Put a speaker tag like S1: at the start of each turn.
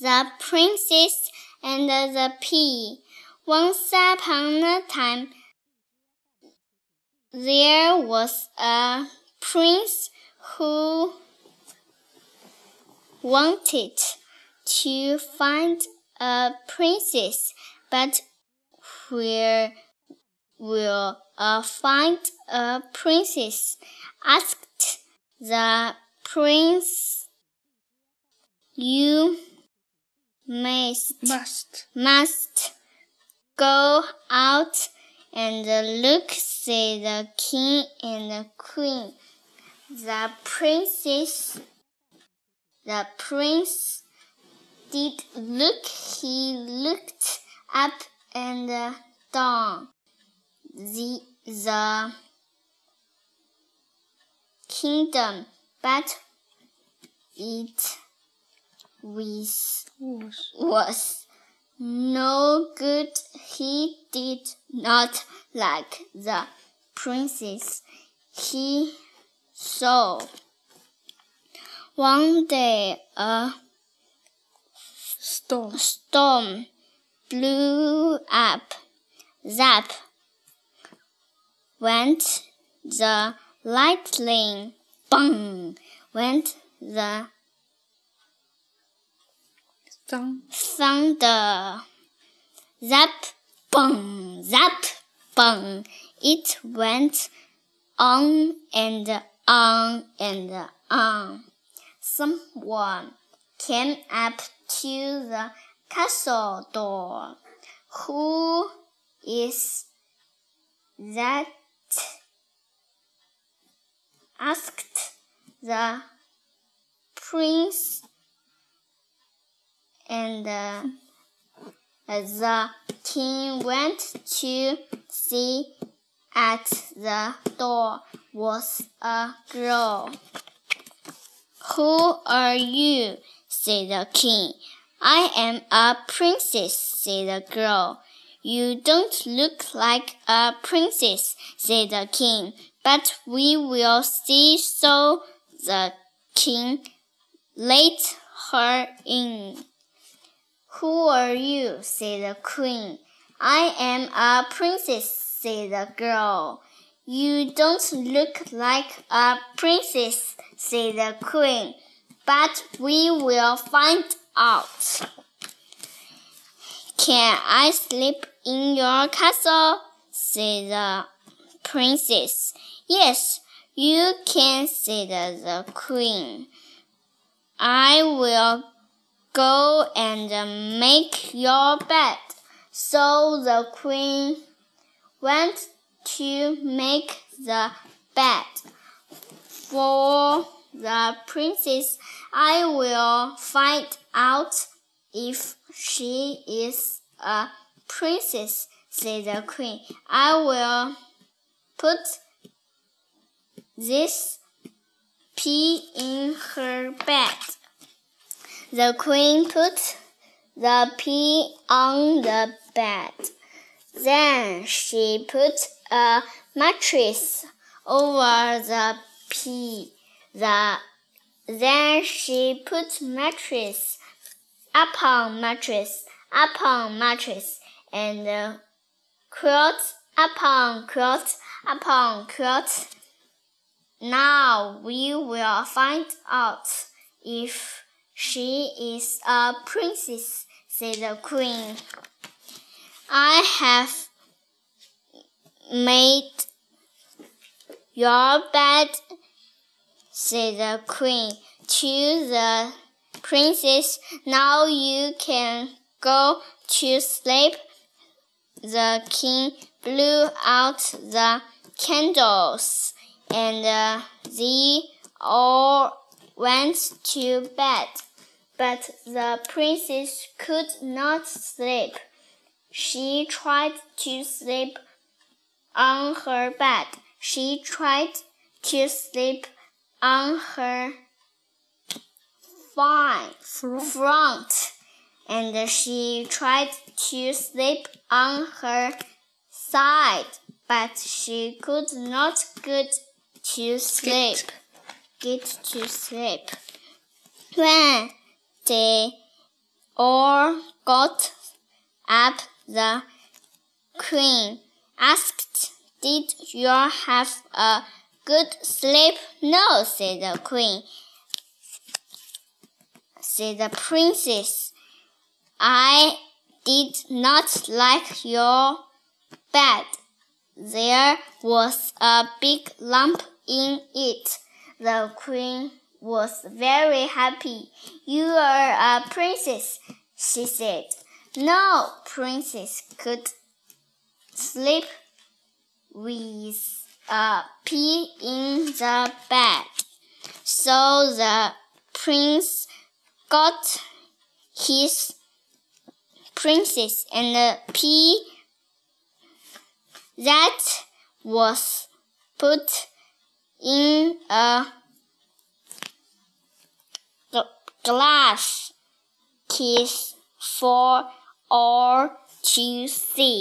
S1: The Princess and the Pea. Once upon a time, there was a prince who wanted to find a princess, but where will I find a princess? asked the prince. You must,
S2: must,
S1: must go out and look, said the king and the queen. The princess, the prince did look. He looked up and down. The, the kingdom, but it was, was no good. He did not like the princess he saw. One day a
S2: storm,
S1: storm blew up. Zap went the lightning. Bang went the thunder. Zap, bang, zap, bang. It went on and on and on. Someone came up to the castle door. Who is that? asked the prince and uh, the king went to see at the door was a girl. Who are you? said the king. I am a princess, said the girl. You don't look like a princess, said the king. But we will see. So the king let her in. Who are you? said the queen. I am a princess, said the girl. You don't look like a princess, said the queen. But we will find out. Can I sleep in your castle? said the princess. Yes, you can, said the queen. I will go and uh, make your bed. So the queen went to make the bed for the princess. I will find out if she is a princess, said the queen. I will put this pea in her bed. The queen put the pea on the bed. Then she put a mattress over the pea. The, then she put mattress upon mattress upon mattress and uh, quilt upon quilt upon quilt. Now we will find out if she is a princess, said the queen. I have made your bed, said the queen to the princess. Now you can go to sleep. The king blew out the candles, and uh, they all went to bed. But the princess could not sleep. She tried to sleep on her bed. She tried to sleep on her front, and she tried to sleep on her side, but she could not get to sleep. Get, get to sleep. When they all got up. The queen asked, Did you have a good sleep? No, said the queen. Said the princess, I did not like your bed. There was a big lump in it. The queen was very happy. You are a princess, she said. No princess could sleep with a pea in the bed. So the prince got his princess and the pea that was put in a glass case for all to see.